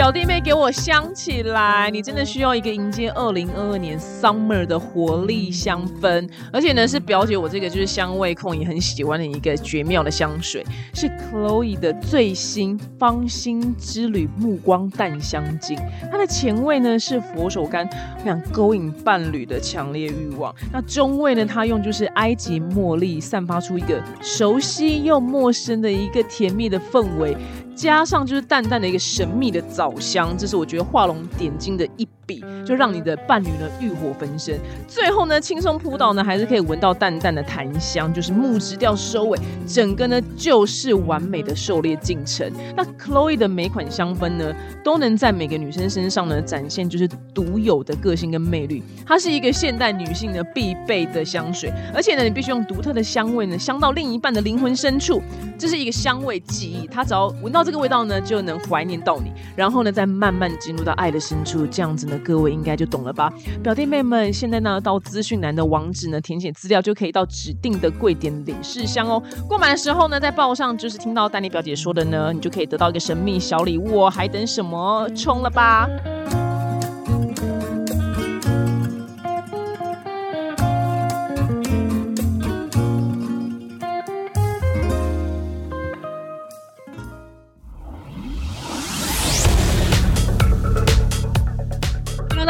表弟妹给我香起来！你真的需要一个迎接二零二二年 summer 的活力香氛，而且呢是表姐我这个就是香味控也很喜欢的一个绝妙的香水，是 Chloe 的最新芳心之旅目光淡香精。它的前味呢是佛手柑，我想勾引伴侣的强烈欲望。那中味呢，它用就是埃及茉莉，散发出一个熟悉又陌生的一个甜蜜的氛围。加上就是淡淡的一个神秘的枣香，这是我觉得画龙点睛的一笔，就让你的伴侣呢欲火焚身。最后呢，轻松扑倒呢，还是可以闻到淡淡的檀香，就是木质调收尾，整个呢就是完美的狩猎进程。那 Chloe 的每款香氛呢，都能在每个女生身上呢展现就是独有的个性跟魅力。它是一个现代女性的必备的香水，而且呢，你必须用独特的香味呢香到另一半的灵魂深处，这是一个香味记忆。它只要闻到。这个味道呢，就能怀念到你，然后呢，再慢慢进入到爱的深处，这样子呢，各位应该就懂了吧？表弟妹们，现在呢，到资讯栏的网址呢，填写资料就可以到指定的贵点领试箱哦。过满的时候呢，在报上就是听到丹尼表姐说的呢，你就可以得到一个神秘小礼物哦，还等什么？冲了吧！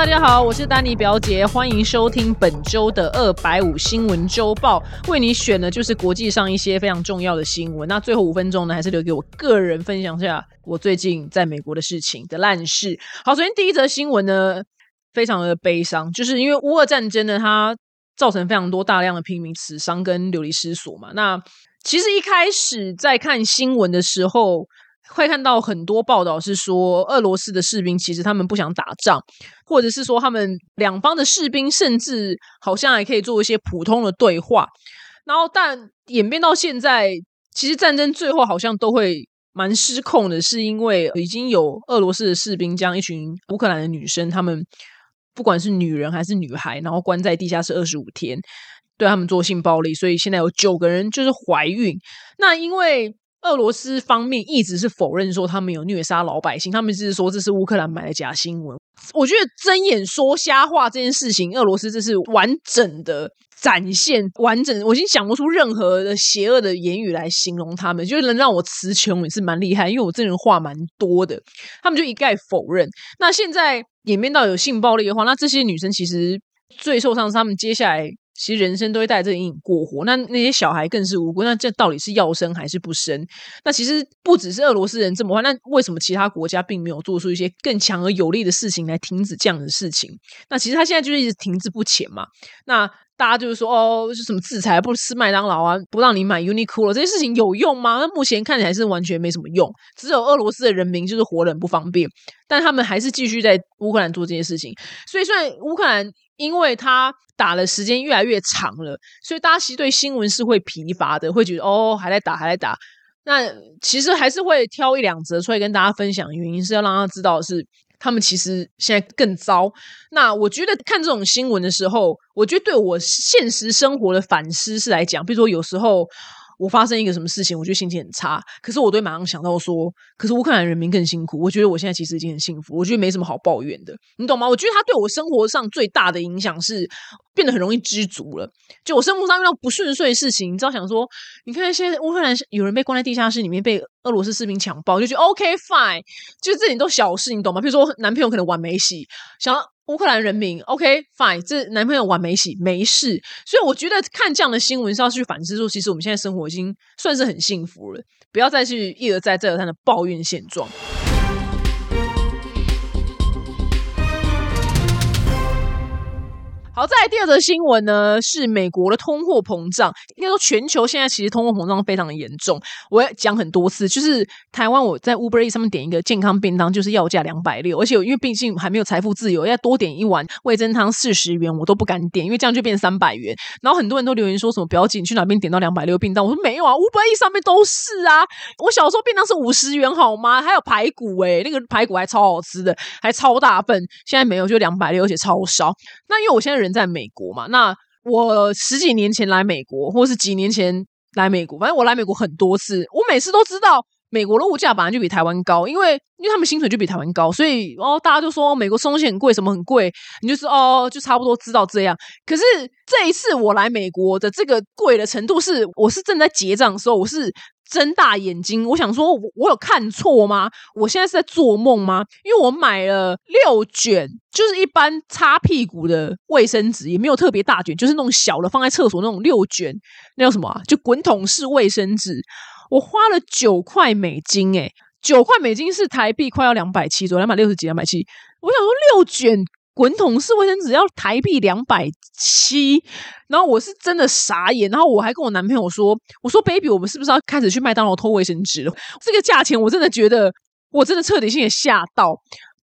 大家好，我是丹尼表姐，欢迎收听本周的二百五新闻周报。为你选的就是国际上一些非常重要的新闻。那最后五分钟呢，还是留给我个人分享一下我最近在美国的事情的烂事。好，首先第一则新闻呢，非常的悲伤，就是因为乌俄战争呢，它造成非常多大量的平民死伤跟流离失所嘛。那其实一开始在看新闻的时候。会看到很多报道是说，俄罗斯的士兵其实他们不想打仗，或者是说他们两方的士兵甚至好像还可以做一些普通的对话。然后，但演变到现在，其实战争最后好像都会蛮失控的，是因为已经有俄罗斯的士兵将一群乌克兰的女生，他们不管是女人还是女孩，然后关在地下室二十五天，对他们做性暴力，所以现在有九个人就是怀孕。那因为。俄罗斯方面一直是否认说他们有虐杀老百姓，他们是说这是乌克兰买的假新闻。我觉得睁眼说瞎话这件事情，俄罗斯这是完整的展现完整，我已经想不出任何的邪恶的言语来形容他们，就是能让我词穷也是蛮厉害，因为我这人话蛮多的。他们就一概否认。那现在演变到有性暴力的话，那这些女生其实最受伤是他们接下来。其实人生都会带着阴影过活，那那些小孩更是无辜。那这到底是要生还是不生？那其实不只是俄罗斯人这么坏，那为什么其他国家并没有做出一些更强而有力的事情来停止这样的事情？那其实他现在就是一直停滞不前嘛。那大家就是说，哦，是什么制裁？不吃麦当劳啊，不让你买 Uniqlo 这些事情有用吗？那目前看起来是完全没什么用，只有俄罗斯的人民就是活得很不方便，但他们还是继续在乌克兰做这些事情。所以，虽然乌克兰。因为他打的时间越来越长了，所以大家其实对新闻是会疲乏的，会觉得哦还在打还在打。那其实还是会挑一两则出来跟大家分享，原因是要让他知道是他们其实现在更糟。那我觉得看这种新闻的时候，我觉得对我现实生活的反思是来讲，比如说有时候。我发生一个什么事情，我就心情很差。可是我对马上想到说，可是乌克兰人民更辛苦。我觉得我现在其实已经很幸福，我觉得没什么好抱怨的，你懂吗？我觉得他对我生活上最大的影响是变得很容易知足了。就我生活上遇到不顺遂的事情，你知道想说，你看现在乌克兰有人被关在地下室里面，被俄罗斯士兵强暴，就觉得 OK fine，就这点都小事，你懂吗？比如说男朋友可能玩没洗，想。乌克兰人民，OK fine，这男朋友玩没洗没事，所以我觉得看这样的新闻是要去反思说，其实我们现在生活已经算是很幸福了，不要再去一而再再而三的抱怨现状。好，再来第二则新闻呢，是美国的通货膨胀。应该说，全球现在其实通货膨胀非常的严重。我要讲很多次，就是台湾我在 Uber E 上面点一个健康便当，就是要价两百六，而且因为毕竟还没有财富自由，要多点一碗味增汤四十元，我都不敢点，因为这样就变三百元。然后很多人都留言说什么不要紧，去哪边点到两百六便当？我说没有啊，Uber E 上面都是啊。我小时候便当是五十元好吗？还有排骨诶，那个排骨还超好吃的，还超大份。现在没有，就两百六，而且超少。那因为我现在人。在美国嘛？那我十几年前来美国，或是几年前来美国，反正我来美国很多次，我每次都知道美国的物价本来就比台湾高，因为因为他们薪水就比台湾高，所以哦大家就说美国吃东西很贵，什么很贵，你就是哦就差不多知道这样。可是这一次我来美国的这个贵的程度是，我是正在结账的时候，我是。睁大眼睛，我想说，我我有看错吗？我现在是在做梦吗？因为我买了六卷，就是一般擦屁股的卫生纸，也没有特别大卷，就是那种小的放在厕所那种六卷，那叫什么？就滚筒式卫生纸。我花了九块美金，诶九块美金是台币快要两百七，左右两百六十几、两百七。我想说六卷。滚筒式卫生纸要台币两百七，然后我是真的傻眼，然后我还跟我男朋友说：“我说，baby，我们是不是要开始去麦当劳偷卫生纸了？这个价钱，我真的觉得，我真的彻底性也吓到。”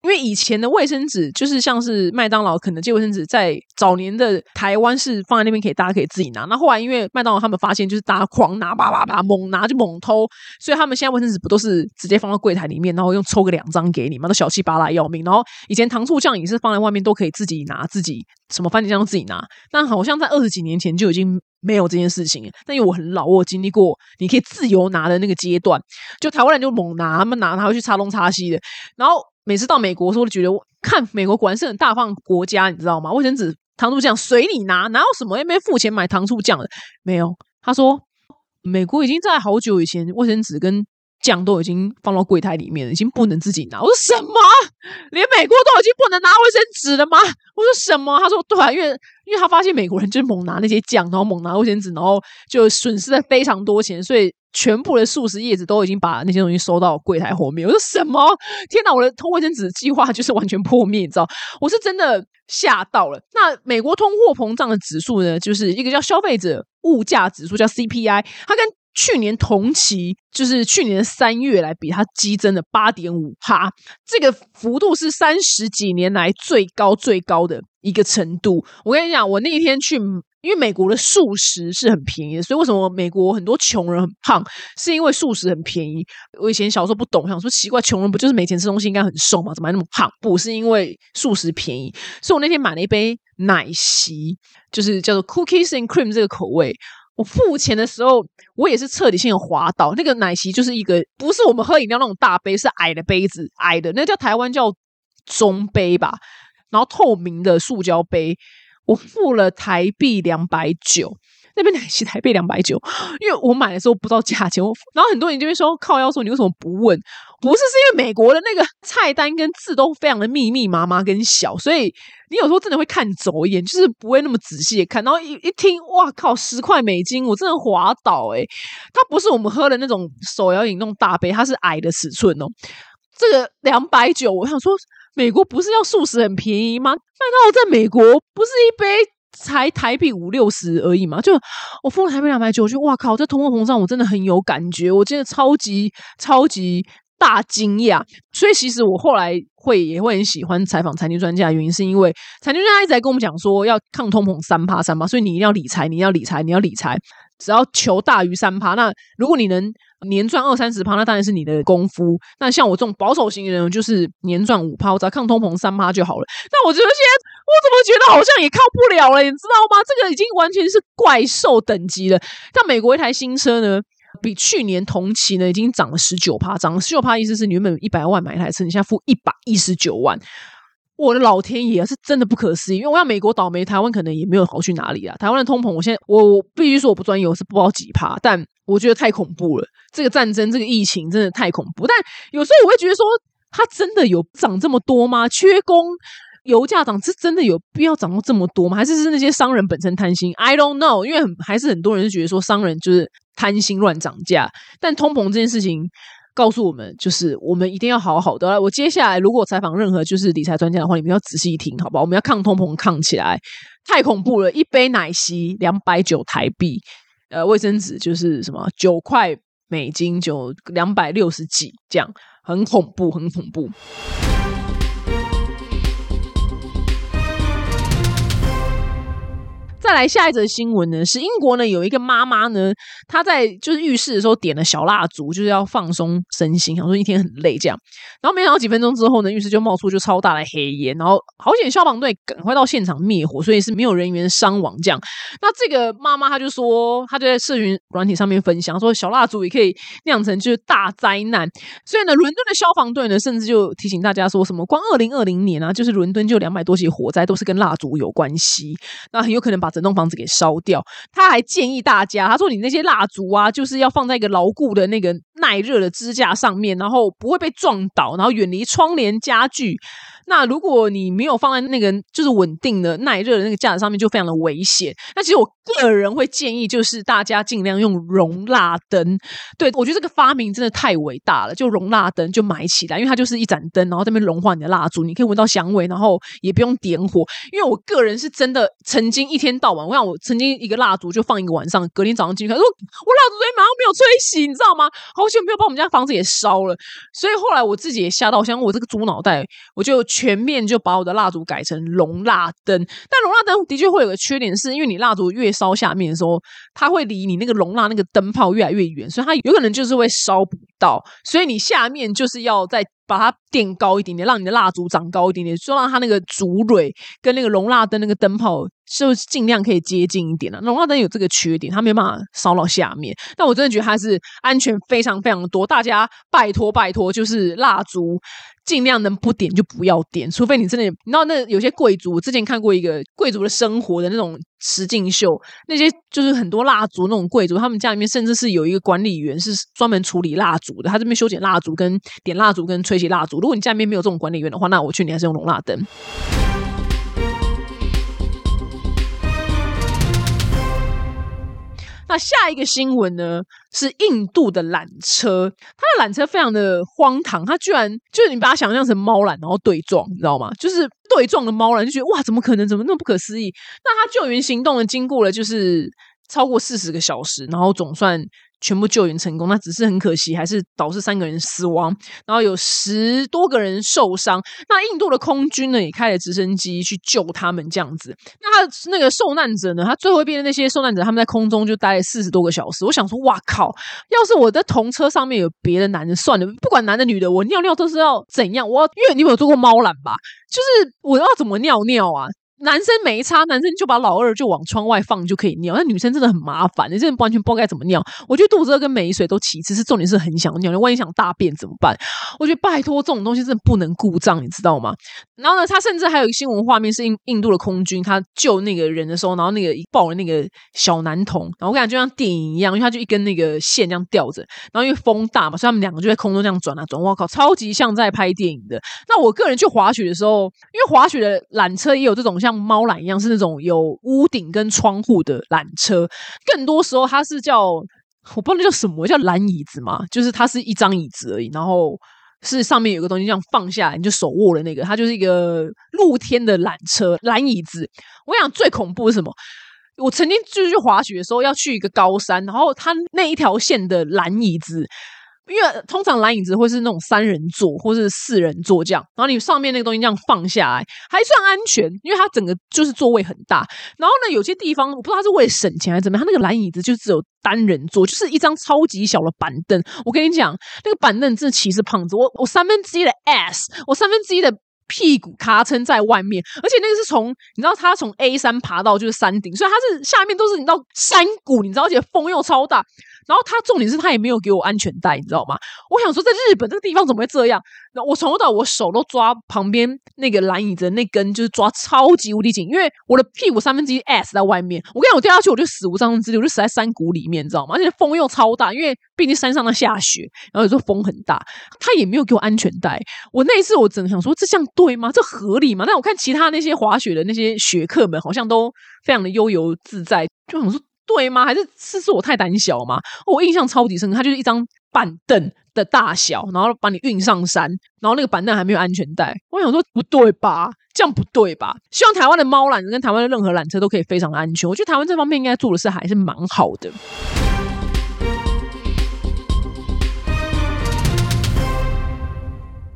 因为以前的卫生纸就是像是麦当劳、肯德基卫生纸，在早年的台湾是放在那边，可以大家可以自己拿。那后来因为麦当劳他们发现，就是大家狂拿，叭叭叭猛拿就猛偷，所以他们现在卫生纸不都是直接放到柜台里面，然后用抽个两张给你嘛，都小气巴拉要命。然后以前糖醋酱也是放在外面，都可以自己拿，自己什么番茄酱都自己拿。但好像在二十几年前就已经没有这件事情。但因为我很老，我经历过你可以自由拿的那个阶段，就台湾人就猛拿，他们拿拿回去擦东擦西的，然后。每次到美国的时候，就觉得看美国果然是很大方国家，你知道吗？卫生纸、糖醋酱随你拿，哪有什么又没付钱买糖醋酱的？没有。他说，美国已经在好久以前，卫生纸跟酱都已经放到柜台里面了，已经不能自己拿。我说什么？连美国都已经不能拿卫生纸了吗？我说什么？他说对啊，因为因为他发现美国人就是猛拿那些酱，然后猛拿卫生纸，然后就损失了非常多钱，所以。全部的素食叶子都已经把那些东西收到柜台后面。我说什么？天哪！我的偷卫生纸计划就是完全破灭，你知道？我是真的吓到了。那美国通货膨胀的指数呢？就是一个叫消费者物价指数，叫 CPI。它跟去年同期，就是去年三月来比，它激增了八点五哈，这个幅度是三十几年来最高最高的一个程度。我跟你讲，我那一天去。因为美国的素食是很便宜的，所以为什么美国很多穷人很胖，是因为素食很便宜。我以前小时候不懂，想说奇怪，穷人不就是没钱吃东西，应该很瘦吗？怎么还那么胖？不是因为素食便宜，所以我那天买了一杯奶昔，就是叫做 Cookies and Cream 这个口味。我付钱的时候，我也是彻底性的滑倒。那个奶昔就是一个不是我们喝饮料那种大杯，是矮的杯子，矮的那叫台湾叫中杯吧，然后透明的塑胶杯。我付了台币两百九，那边奶昔台币两百九，因为我买的时候不知道价钱。我然后很多人就会说靠，要说你为什么不问？不是，是因为美国的那个菜单跟字都非常的密密麻麻跟小，所以你有时候真的会看走眼，就是不会那么仔细看。然后一一听，哇靠，十块美金，我真的滑倒哎！它不是我们喝的那种手摇饮那种大杯，它是矮的尺寸哦。这个两百九，我想说。美国不是要素食很便宜吗？麦当劳在美国不是一杯才台币五六十而已吗？就我付了台币两百九，我就哇靠！这通货膨胀我真的很有感觉，我真的超级超级大惊讶。所以其实我后来会也会很喜欢采访财经专家，原因是因为财经专家一直在跟我们讲说要抗通膨三趴三趴，所以你一定要理财，你要理财，你要理财，只要求大于三趴。那如果你能。年赚二三十趴，那当然是你的功夫。那像我这种保守型人，就是年赚五趴，我只要抗通膨三趴就好了。那我觉得现在我怎么觉得好像也靠不了了，你知道吗？这个已经完全是怪兽等级了。像美国一台新车呢，比去年同期呢已经涨了十九趴，涨了十九趴，意思是你原本一百万买一台车，你现在付一百一十九万。我的老天爷，是真的不可思议！因为我要美国倒霉，台湾可能也没有好去哪里啊。台湾的通膨，我现在我必须说我不专业，我是不知道几趴，但我觉得太恐怖了。这个战争，这个疫情真的太恐怖。但有时候我会觉得说，它真的有涨这么多吗？缺工，油价涨，是真的有必要涨到这么多吗？还是是那些商人本身贪心？I don't know，因为还是很多人是觉得说商人就是贪心乱涨价。但通膨这件事情。告诉我们，就是我们一定要好好的。我接下来如果采访任何就是理财专家的话，你们要仔细听，好不好？我们要抗通膨，抗起来！太恐怖了，一杯奶昔两百九台币，呃，卫生纸就是什么九块美金，就两百六十几，这样很恐怖，很恐怖。再来下一则新闻呢，是英国呢有一个妈妈呢，她在就是浴室的时候点了小蜡烛，就是要放松身心，想说一天很累这样。然后没想到几分钟之后呢，浴室就冒出就超大的黑烟，然后好险消防队赶快到现场灭火，所以是没有人员伤亡这样。那这个妈妈她就说，她就在社群软体上面分享说，小蜡烛也可以酿成就是大灾难。所以呢，伦敦的消防队呢，甚至就提醒大家说什么，光二零二零年啊，就是伦敦就两百多起火灾都是跟蜡烛有关系，那很有可能把整栋房子给烧掉。他还建议大家，他说你那些蜡烛啊，就是要放在一个牢固的那个耐热的支架上面，然后不会被撞倒，然后远离窗帘家具。那如果你没有放在那个就是稳定的耐热的那个架子上面，就非常的危险。那其实我个人会建议，就是大家尽量用熔蜡灯。对我觉得这个发明真的太伟大了，就熔蜡灯就买起来，因为它就是一盏灯，然后这边融化你的蜡烛，你可以闻到香味，然后也不用点火。因为我个人是真的曾经一天到晚，我想我曾经一个蜡烛就放一个晚上，隔天早上进去看，说我蜡烛昨天晚上没有吹熄，你知道吗？好久没有把我们家房子也烧了。所以后来我自己也吓到，我想我这个猪脑袋，我就。全面就把我的蜡烛改成龙蜡灯，但龙蜡灯的确会有个缺点，是因为你蜡烛越烧下面的时候，它会离你那个龙蜡那个灯泡越来越远，所以它有可能就是会烧不到，所以你下面就是要再把它垫高一点点，让你的蜡烛长高一点点，就让它那个烛蕊跟那个龙蜡灯那个灯泡就尽量可以接近一点了。龙蜡灯有这个缺点，它没办法烧到下面，但我真的觉得它是安全非常非常多，大家拜托拜托，就是蜡烛。尽量能不点就不要点，除非你真的，你知道那有些贵族，我之前看过一个贵族的生活的那种实境秀，那些就是很多蜡烛那种贵族，他们家里面甚至是有一个管理员是专门处理蜡烛的，他这边修剪蜡烛、跟点蜡烛、跟吹熄蜡烛。如果你家里面没有这种管理员的话，那我劝你还是用龙蜡灯。下一个新闻呢？是印度的缆车，它的缆车非常的荒唐，它居然就是你把它想象成猫缆，然后对撞，你知道吗？就是对撞的猫缆，就觉得哇，怎么可能？怎么那么不可思议？那它救援行动呢？经过了就是超过四十个小时，然后总算。全部救援成功，那只是很可惜，还是导致三个人死亡，然后有十多个人受伤。那印度的空军呢，也开了直升机去救他们，这样子。那那个受难者呢，他最后一边的那些受难者，他们在空中就待了四十多个小时。我想说，哇靠！要是我的同车上面有别的男人，算了，不管男的女的，我尿尿都是要怎样？我因为你有做过猫缆吧？就是我要怎么尿尿啊？男生没差，男生就把老二就往窗外放就可以尿。那女生真的很麻烦，你真的完全不知道该怎么尿。我觉得肚子饿跟没水都其次，是重点是很想尿。你万一想大便怎么办？我觉得拜托，这种东西真的不能故障，你知道吗？然后呢，他甚至还有一个新闻画面是印印度的空军，他救那个人的时候，然后那个抱了那个小男童，然后我感觉就像电影一样，因为他就一根那个线这样吊着，然后因为风大嘛，所以他们两个就在空中这样转啊转。我靠，超级像在拍电影的。那我个人去滑雪的时候，因为滑雪的缆车也有这种像猫缆一样，是那种有屋顶跟窗户的缆车，更多时候它是叫我不知道那叫什么，叫缆椅子嘛，就是它是一张椅子而已，然后。是上面有个东西这样放下来，你就手握了那个，它就是一个露天的缆车缆椅子。我想最恐怖是什么？我曾经就是去滑雪的时候要去一个高山，然后它那一条线的缆椅子。因为通常蓝椅子会是那种三人座或是四人座这样，然后你上面那个东西这样放下来还算安全，因为它整个就是座位很大。然后呢，有些地方我不知道它是为了省钱还是怎么样，它那个蓝椅子就只有单人座，就是一张超级小的板凳。我跟你讲，那个板凳真的歧视胖子，我我三分之一的 S，我三分之一的屁股咔撑在外面，而且那个是从你知道它从 A 山爬到就是山顶，所以它是下面都是你知道山谷，你知道，而且风又超大。然后他重点是他也没有给我安全带，你知道吗？我想说，在日本这个地方怎么会这样？那我从头到我手都抓旁边那个蓝椅子那根，就是抓超级无敌紧，因为我的屁股三分之一 S 在外面。我跟你讲，我掉下去我就死无葬身之地，我就死在山谷里面，你知道吗？而且风又超大，因为毕竟山上在下雪，然后有时候风很大，他也没有给我安全带。我那一次我真的想说，这样对吗？这合理吗？但我看其他那些滑雪的那些雪客们，好像都非常的悠游自在，就想说。对吗？还是是是我太胆小吗？我印象超级深刻，它就是一张板凳的大小，然后把你运上山，然后那个板凳还没有安全带。我想说不对吧？这样不对吧？希望台湾的猫缆跟台湾的任何缆车都可以非常安全。我觉得台湾这方面应该做的是还是蛮好的。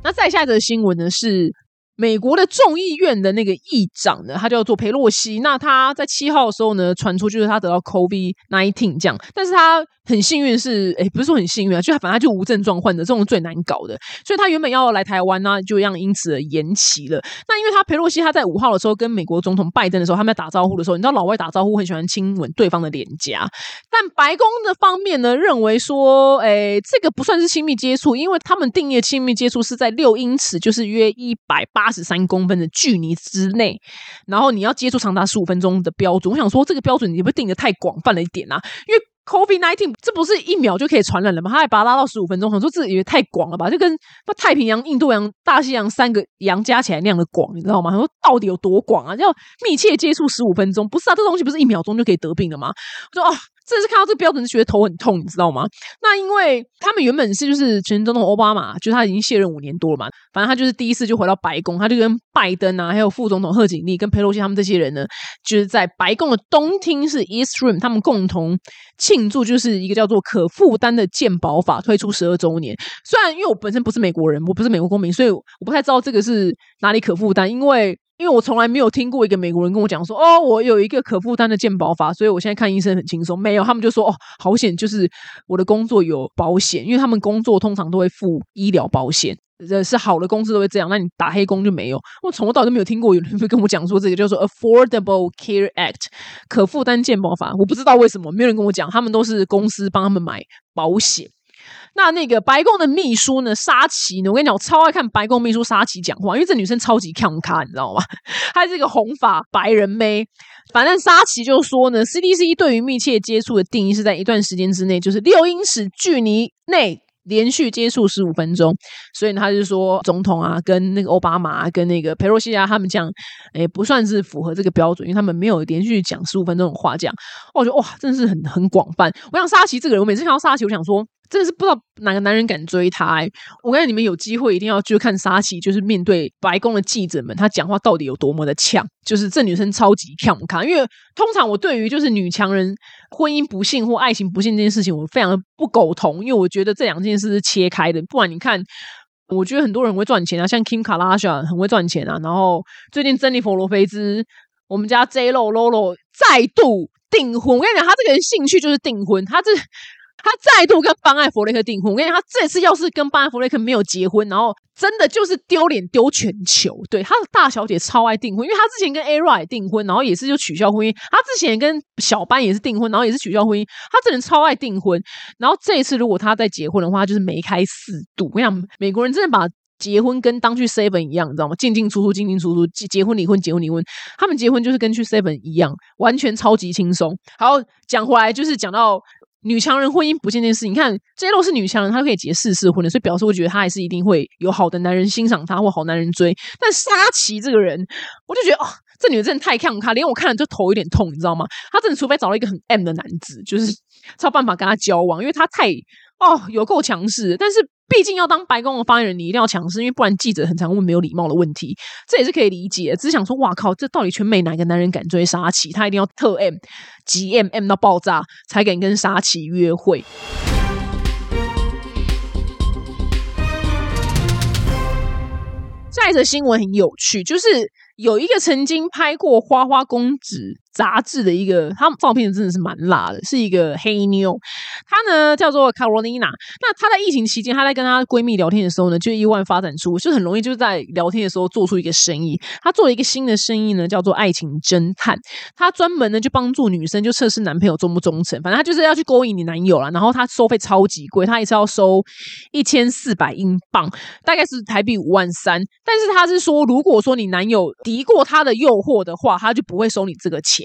那再下一则新闻呢是。美国的众议院的那个议长呢，他叫做佩洛西。那他在七号的时候呢，传出就是他得到 COVID nineteen 这样，但是他很幸运是，哎，不是说很幸运啊，就反正他就无症状患者，这种最难搞的。所以他原本要来台湾呢，就让因此而延期了。那因为他佩洛西他在五号的时候跟美国总统拜登的时候，他们在打招呼的时候，你知道老外打招呼很喜欢亲吻对方的脸颊，但白宫的方面呢认为说，哎，这个不算是亲密接触，因为他们定义的亲密接触是在六英尺，就是约一百八。十三公分的距离之内，然后你要接触长达十五分钟的标准，我想说这个标准你不定的太广泛了一点啊？因为 COVID nineteen 这不是一秒就可以传染了吗？他还把它拉到十五分钟，我说这也太广了吧？就跟那太平洋、印度洋、大西洋三个洋加起来那样的广，你知道吗？他说到底有多广啊？要密切接触十五分钟，不是啊？这东西不是一秒钟就可以得病的吗？我说哦。真的是看到这个标准就觉得头很痛，你知道吗？那因为他们原本是就是前总统奥巴马，就是他已经卸任五年多了嘛，反正他就是第一次就回到白宫，他就跟拜登啊，还有副总统贺锦丽跟佩洛西他们这些人呢，就是在白宫的东厅是 East Room，他们共同庆祝，就是一个叫做可负担的健保法推出十二周年。虽然因为我本身不是美国人，我不是美国公民，所以我不太知道这个是哪里可负担，因为。因为我从来没有听过一个美国人跟我讲说，哦，我有一个可负担的健保法，所以我现在看医生很轻松。没有，他们就说，哦，好险，就是我的工作有保险，因为他们工作通常都会付医疗保险，这是好的公司都会这样。那你打黑工就没有。我从头到尾都没有听过有人会跟我讲说这个叫做 Affordable Care Act 可负担健保法，我不知道为什么没有人跟我讲，他们都是公司帮他们买保险。那那个白宫的秘书呢？沙奇呢？我跟你讲，我超爱看白宫秘书沙奇讲话，因为这女生超级看咖，你知道吗？她是一个红发白人妹。反正沙奇就说呢，CDC 对于密切接触的定义是在一段时间之内，就是六英尺距离内连续接触十五分钟。所以他就说，总统啊，跟那个奥巴马，跟那个佩洛西啊，他们讲，哎，不算是符合这个标准，因为他们没有连续讲十五分钟的话讲。我觉得哇，真的是很很广泛。我想沙奇这个人，我每次看到沙奇，我想说。真的是不知道哪个男人敢追她。我跟你们有机会一定要去看沙琪，就是面对白宫的记者们，她讲话到底有多么的呛。就是这女生超级呛看，因为通常我对于就是女强人婚姻不幸或爱情不幸这件事情，我非常的不苟同，因为我觉得这两件事是切开的。不然你看，我觉得很多人会赚钱啊，像 Kim Kardashian 很会赚钱啊。然后最近珍妮佛罗菲兹，我们家 J Lo Lolo 再度订婚。我跟你讲，他这个人兴趣就是订婚，他这。他再度跟班艾弗雷克订婚，我跟你讲，他这次要是跟班艾弗雷克没有结婚，然后真的就是丢脸丢全球。对，他的大小姐超爱订婚，因为他之前跟 A R 也订婚，然后也是就取消婚姻。他之前跟小班也是订婚，然后也是取消婚姻。他这人超爱订婚，然后这一次如果他再结婚的话，就是梅开四度。我跟你讲，美国人真的把结婚跟当去 seven 一样，你知道吗？进进出出，进进出出，结结婚离婚，结婚离婚。他们结婚就是跟去 seven 一样，完全超级轻松。好，讲回来就是讲到。女强人婚姻不见这件事，你看 J Lo 是女强人，她可以结四次婚的，所以表示我觉得她还是一定会有好的男人欣赏她或好男人追。但沙琪这个人，我就觉得哦，这女的真的太看她，连我看了就头有点痛，你知道吗？她真的除非找到一个很 M 的男子，就是才有办法跟她交往，因为她太哦有够强势。但是。毕竟要当白宫的发言人，你一定要强势，因为不然记者很常问没有礼貌的问题，这也是可以理解。只是想说，哇靠，这到底全美哪个男人敢追沙琪？他一定要特 M，极 M M 到爆炸才敢跟沙琪约会。下一则新闻很有趣，就是有一个曾经拍过《花花公子》。杂志的一个，他照片真的是蛮辣的，是一个黑妞。她呢叫做 Carolina。那她在疫情期间，她在跟她闺蜜聊天的时候呢，就意外发展出，就很容易就在聊天的时候做出一个生意。她做了一个新的生意呢，叫做爱情侦探。她专门呢就帮助女生就测试男朋友忠不忠诚，反正她就是要去勾引你男友了。然后她收费超级贵，她一次要收一千四百英镑，大概是台币五万三。但是她是说，如果说你男友敌过她的诱惑的话，她就不会收你这个钱。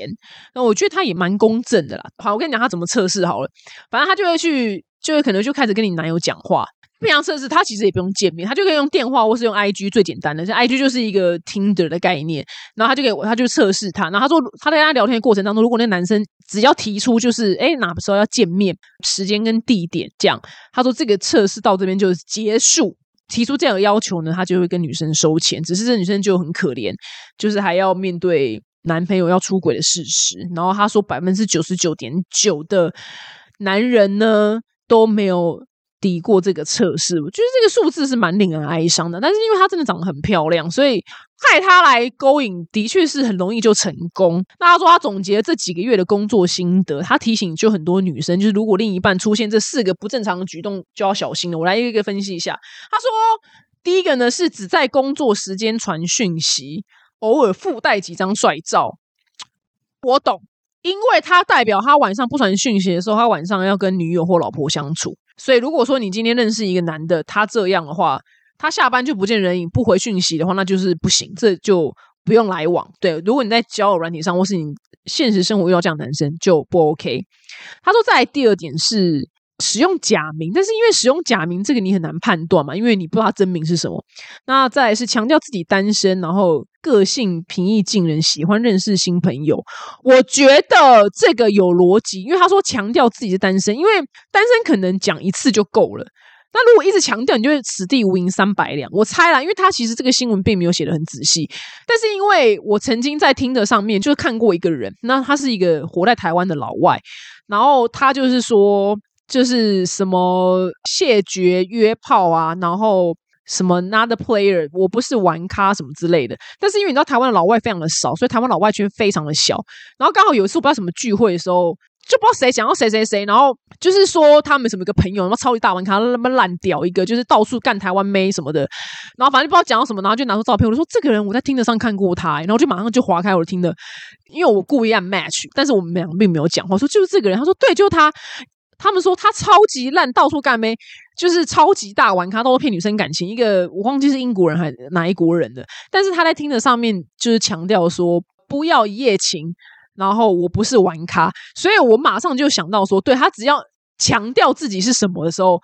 那我觉得他也蛮公正的啦。好，我跟你讲他怎么测试好了。反正他就会去，就会可能就开始跟你男友讲话。平常测试他其实也不用见面，他就可以用电话或是用 IG 最简单的，像 IG 就是一个 Tinder 的概念。然后他就给我，他就测试他。然后他说他在跟他聊天的过程当中，如果那男生只要提出就是哎哪个时候要见面，时间跟地点这样，他说这个测试到这边就结束。提出这样的要求呢，他就会跟女生收钱。只是这女生就很可怜，就是还要面对。男朋友要出轨的事实，然后他说百分之九十九点九的男人呢都没有抵过这个测试。我觉得这个数字是蛮令人哀伤的，但是因为她真的长得很漂亮，所以派她来勾引的确是很容易就成功。那他说他总结这几个月的工作心得，他提醒就很多女生，就是如果另一半出现这四个不正常的举动，就要小心了。我来一个一个分析一下。他说，第一个呢是只在工作时间传讯息，偶尔附带几张帅照。我懂。因为他代表他晚上不传讯息的时候，他晚上要跟女友或老婆相处。所以如果说你今天认识一个男的，他这样的话，他下班就不见人影，不回讯息的话，那就是不行，这就不用来往。对，如果你在交友软体上，或是你现实生活遇到这样男生，就不 OK。他说，在第二点是。使用假名，但是因为使用假名这个你很难判断嘛，因为你不知道真名是什么。那再来是强调自己单身，然后个性平易近人，喜欢认识新朋友。我觉得这个有逻辑，因为他说强调自己是单身，因为单身可能讲一次就够了。那如果一直强调，你就会此地无银三百两。我猜啦，因为他其实这个新闻并没有写的很仔细，但是因为我曾经在听的上面就是看过一个人，那他是一个活在台湾的老外，然后他就是说。就是什么谢绝约炮啊，然后什么 not the player，我不是玩咖什么之类的。但是因为你知道台湾的老外非常的少，所以台湾老外圈非常的小。然后刚好有一次我不知道什么聚会的时候，就不知道谁讲到谁谁谁，然后就是说他们什么一个朋友，然后超级大玩咖，那么烂屌一个，就是到处干台湾妹什么的。然后反正不知道讲到什么，然后就拿出照片，我就说这个人我在听得上看过他，然后就马上就划开我的听的，因为我故意按 match，但是我们俩并没有讲话，说就是这个人，他说对，就是他。他们说他超级烂，到处干呗，就是超级大玩咖，都是骗女生感情。一个我忘记是英国人还是哪一国人的，但是他在听的上面就是强调说不要一夜情，然后我不是玩咖，所以我马上就想到说，对他只要强调自己是什么的时候，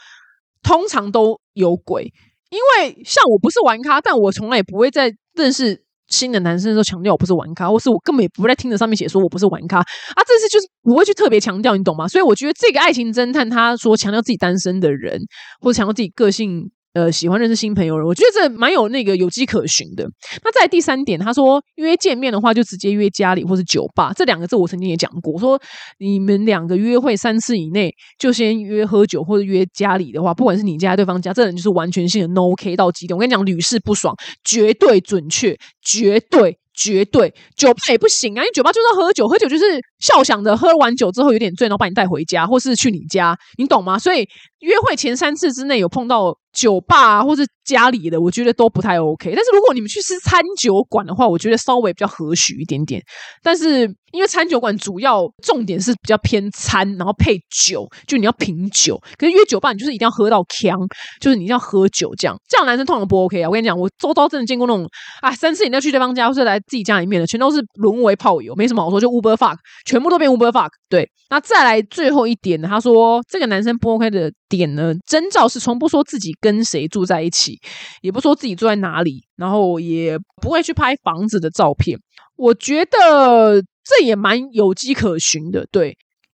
通常都有鬼。因为像我不是玩咖，但我从来也不会在认识。新的男生都强调我不是玩咖，或是我根本也不在听着上面写说我不是玩咖啊，这次就是不会去特别强调，你懂吗？所以我觉得这个爱情侦探他说强调自己单身的人，或者强调自己个性。呃，喜欢认识新朋友，我觉得这蛮有那个有迹可循的。那在第三点，他说约见面的话，就直接约家里或是酒吧。这两个字我曾经也讲过，说你们两个约会三次以内就先约喝酒或者约家里的话，不管是你家对方家，这人就是完全性的 no k 到极点。我跟你讲，屡试不爽，绝对准确，绝对。绝对酒吧也不行啊！因为酒吧就是喝酒，喝酒就是笑想着喝完酒之后有点醉，然后把你带回家，或是去你家，你懂吗？所以约会前三次之内有碰到酒吧啊或是家里的，我觉得都不太 OK。但是如果你们去吃餐酒馆的话，我觉得稍微比较合许一点点。但是。因为餐酒馆主要重点是比较偏餐，然后配酒，就你要品酒。可是约酒吧，你就是一定要喝到呛，就是你一定要喝酒这样。这样男生通常不 OK 啊！我跟你讲，我周遭真的见过那种啊，三次你要去对方家或是来自己家里面的，全都是沦为炮友，没什么好说，就 Uber fuck，全部都变 Uber fuck。对，那再来最后一点，他说这个男生不 OK 的点呢，征兆是从不说自己跟谁住在一起，也不说自己住在哪里，然后也不会去拍房子的照片。我觉得。这也蛮有迹可循的，对，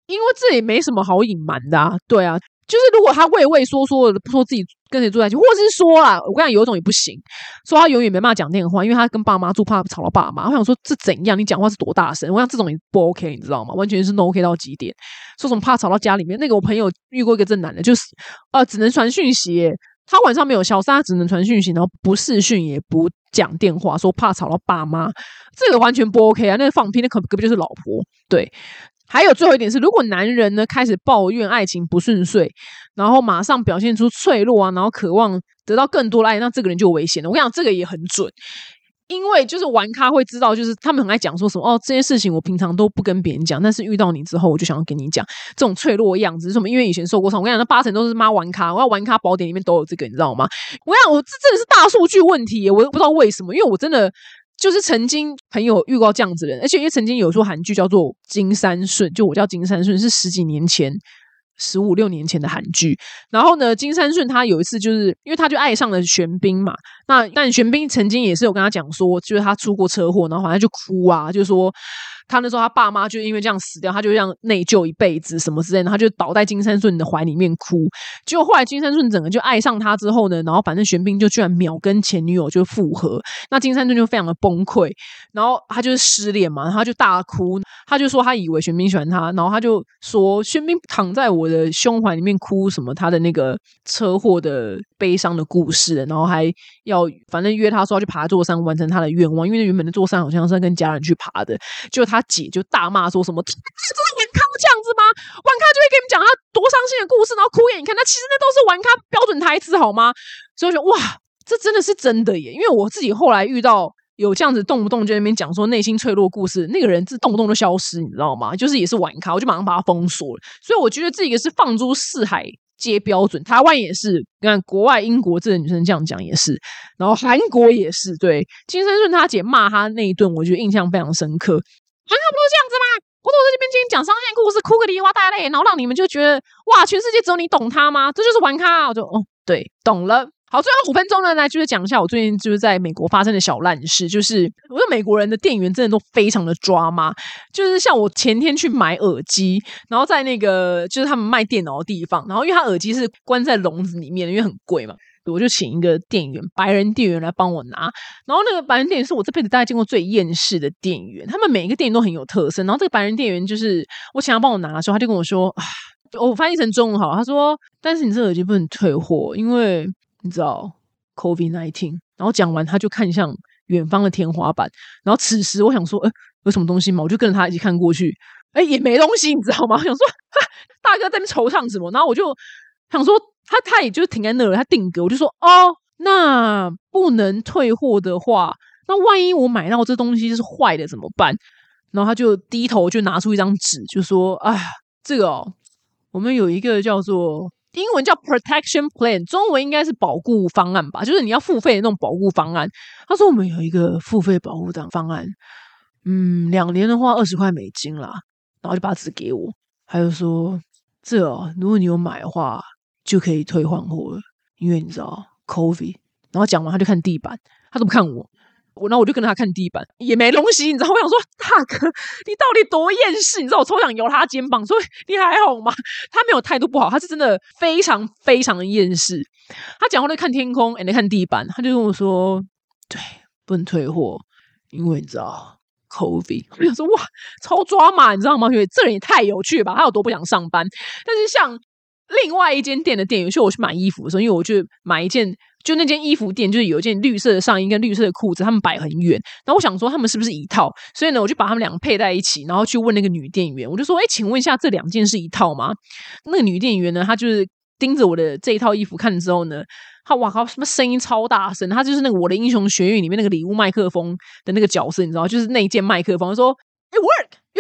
因为这也没什么好隐瞒的啊，对啊，就是如果他畏畏缩缩的不说自己跟谁住在一起，或是说啊，我跟你讲有一种也不行，说他永远没办法讲电话，因为他跟爸妈住，怕吵到爸妈。我想说这怎样？你讲话是多大声？我想这种也不 OK，你知道吗？完全是 no K 到极点。说什么怕吵到家里面？那个我朋友遇过一个正男的，就是呃，只能传讯息。他晚上没有消，他只能传讯息，然后不视讯也不讲电话，说怕吵到爸妈，这个完全不 OK 啊！那放屁，那可隔壁就是老婆。对，还有最后一点是，如果男人呢开始抱怨爱情不顺遂，然后马上表现出脆弱啊，然后渴望得到更多的爱，那这个人就危险了。我跟你讲，这个也很准。因为就是玩咖会知道，就是他们很爱讲说什么哦，这件事情我平常都不跟别人讲，但是遇到你之后，我就想要跟你讲这种脆弱的样子什么？因为以前受过伤，我跟你讲，那八成都是妈玩咖，我要玩咖宝典里面都有这个，你知道吗？我讲我这真的是大数据问题，我都不知道为什么，因为我真的就是曾经朋友遇过这样子的人，而且因为曾经有说韩剧叫做《金三顺》，就我叫金三顺，是十几年前。十五六年前的韩剧，然后呢，金三顺他有一次就是因为他就爱上了玄彬嘛，那但玄彬曾经也是有跟他讲说，就是他出过车祸，然后好像就哭啊，就说他那时候他爸妈就因为这样死掉，他就这样内疚一辈子什么之类的，他就倒在金山顺的怀里面哭。结果后来金山顺整个就爱上他之后呢，然后反正玄彬就居然秒跟前女友就复合，那金山顺就非常的崩溃，然后他就是失恋嘛，他就大哭，他就说他以为玄彬喜欢他，然后他就说玄彬躺在我的胸怀里面哭什么他的那个车祸的悲伤的故事，然后还要反正约他说要去爬座山完成他的愿望，因为原本的座山好像是跟家人去爬的，就他姐就大骂说什么，这是玩咖这样子吗？玩咖就会给你们讲他多伤心的故事，然后哭给你看，那其实那都是玩咖标准台词好吗？所以我就哇，这真的是真的耶！因为我自己后来遇到。有这样子动不动就那边讲说内心脆弱故事，那个人是动不动就消失，你知道吗？就是也是玩咖，我就马上把他封锁了。所以我觉得这个是放诸四海接标准，台湾也是，你看国外英国这个女生这样讲也是，然后韩国也是。对金生顺他姐骂他那一顿，我觉得印象非常深刻。韩国不都这样子吗？我在这边今天讲伤心故事，哭个梨花带泪，然后让你们就觉得哇，全世界只有你懂他吗？这就是玩咖。我就哦，对，懂了。好，最后五分钟呢，来就是讲一下我最近就是在美国发生的小烂事。就是我觉得美国人的店员真的都非常的抓嘛，就是像我前天去买耳机，然后在那个就是他们卖电脑的地方，然后因为他耳机是关在笼子里面的，因为很贵嘛，我就请一个店员，白人店员来帮我拿。然后那个白人店员是我这辈子大概见过最厌世的店员，他们每一个店员都很有特色。然后这个白人店员就是我请他帮我拿的时候，他就跟我说，我翻译成中文好，他说，但是你这耳机不能退货，因为。你知道，COVID nineteen，然后讲完，他就看向远方的天花板。然后此时，我想说，哎，有什么东西吗？我就跟着他一起看过去，哎，也没东西，你知道吗？我想说，大哥在那惆怅什么？然后我就想说，他他也就停在那了，他定格。我就说，哦，那不能退货的话，那万一我买到这东西是坏的怎么办？然后他就低头就拿出一张纸，就说，哎，这个哦，我们有一个叫做。英文叫 protection plan，中文应该是保护方案吧，就是你要付费的那种保护方案。他说我们有一个付费保护档方案，嗯，两年的话二十块美金啦，然后就把纸给我，他就说这哦，如果你有买的话就可以退换货了，因为你知道 COVID。然后讲完他就看地板，他都不看我。我，然后我就跟他看地板，也没东西，你知道？我想说，大哥，你到底多厌世？你知道？我超想摇他肩膀，说你还好吗？他没有态度不好，他是真的非常非常的厌世。他讲话在看天空，也在，看地板，他就跟我说，对，不能退货，因为你知道，COVID。我想说，哇，超抓马，你知道吗？因为这人也太有趣了吧？他有多不想上班？但是像另外一间店的店员，就我去买衣服的时候，因为我去买一件。就那件衣服店，就是有一件绿色的上衣跟绿色的裤子，他们摆很远。然后我想说，他们是不是一套？所以呢，我就把他们两个配在一起，然后去问那个女店员，我就说：“哎，请问一下，这两件是一套吗？”那个女店员呢，她就是盯着我的这一套衣服看之后呢，她哇靠，什么声音超大声？她就是那个《我的英雄学院》里面那个礼物麦克风的那个角色，你知道，就是那一件麦克风，说：“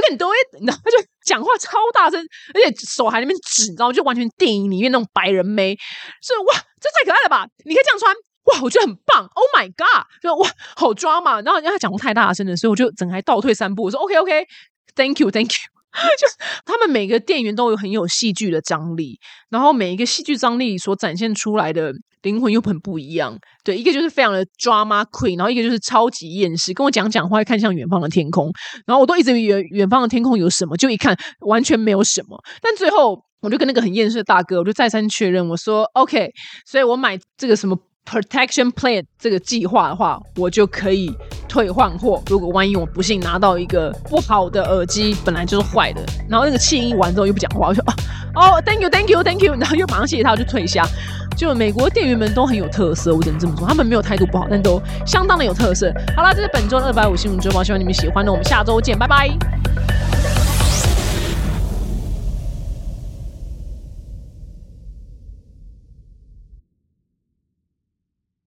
很多，你知道。”他就讲话超大声，而且手还那边指，你知道，就完全电影里面那种白人妹，是哇。这太可爱了吧！你可以这样穿哇，我觉得很棒。Oh my god！就哇，好抓嘛。然后因为他讲话太大声了，所以我就整还倒退三步。我说 OK OK，Thank you，Thank you。就是他们每个店员都有很有戏剧的张力，然后每一个戏剧张力所展现出来的灵魂又很不一样。对，一个就是非常的 drama queen，然后一个就是超级厌世，跟我讲讲话，看向远方的天空。然后我都一直以为远方的天空有什么，就一看完全没有什么。但最后。我就跟那个很厌世的大哥，我就再三确认，我说 OK，所以我买这个什么 Protection Plan 这个计划的话，我就可以退换货。如果万一我不幸拿到一个不好的耳机，本来就是坏的，然后那个气一完之后又不讲话，我说哦，Thank you，Thank you，Thank you，然后又马上谢谢他，我就退下。就美国店员们都很有特色，我只能这么说，他们没有态度不好，但都相当的有特色。好了，这是本周的二百五新闻周报，希望你们喜欢。那我们下周见，拜拜。